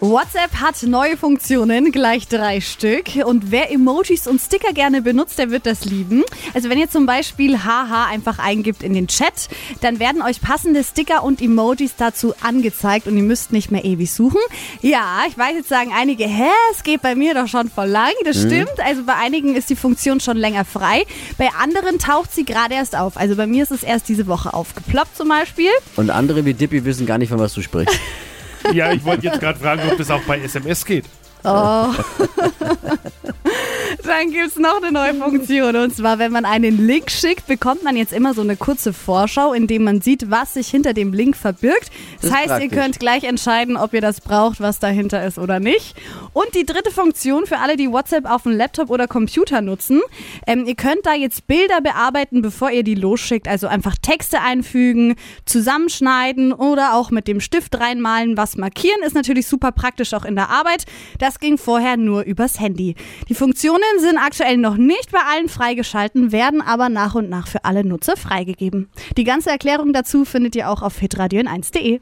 WhatsApp hat neue Funktionen, gleich drei Stück. Und wer Emojis und Sticker gerne benutzt, der wird das lieben. Also wenn ihr zum Beispiel haha einfach eingibt in den Chat, dann werden euch passende Sticker und Emojis dazu angezeigt und ihr müsst nicht mehr ewig suchen. Ja, ich weiß jetzt sagen einige, hä, es geht bei mir doch schon voll lang. Das stimmt. Also bei einigen ist die Funktion schon länger frei. Bei anderen taucht sie gerade erst auf. Also bei mir ist es erst diese Woche aufgeploppt zum Beispiel. Und andere wie Dippy wissen gar nicht, von was du sprichst. Ja, ich wollte jetzt gerade fragen, ob das auch bei SMS geht. Oh. Dann gibt es noch eine neue Funktion. Und zwar, wenn man einen Link schickt, bekommt man jetzt immer so eine kurze Vorschau, in dem man sieht, was sich hinter dem Link verbirgt. Das, Das heißt, praktisch. ihr könnt gleich entscheiden, ob ihr das braucht, was dahinter ist oder nicht. Und die dritte Funktion für alle, die WhatsApp auf dem Laptop oder Computer nutzen. Ähm, ihr könnt da jetzt Bilder bearbeiten, bevor ihr die losschickt. Also einfach Texte einfügen, zusammenschneiden oder auch mit dem Stift reinmalen, was markieren. Ist natürlich super praktisch auch in der Arbeit. Das ging vorher nur übers Handy. Die Funktionen sind aktuell noch nicht bei allen freigeschalten, werden aber nach und nach für alle Nutzer freigegeben. Die ganze Erklärung dazu findet ihr auch auf hitradio1.de.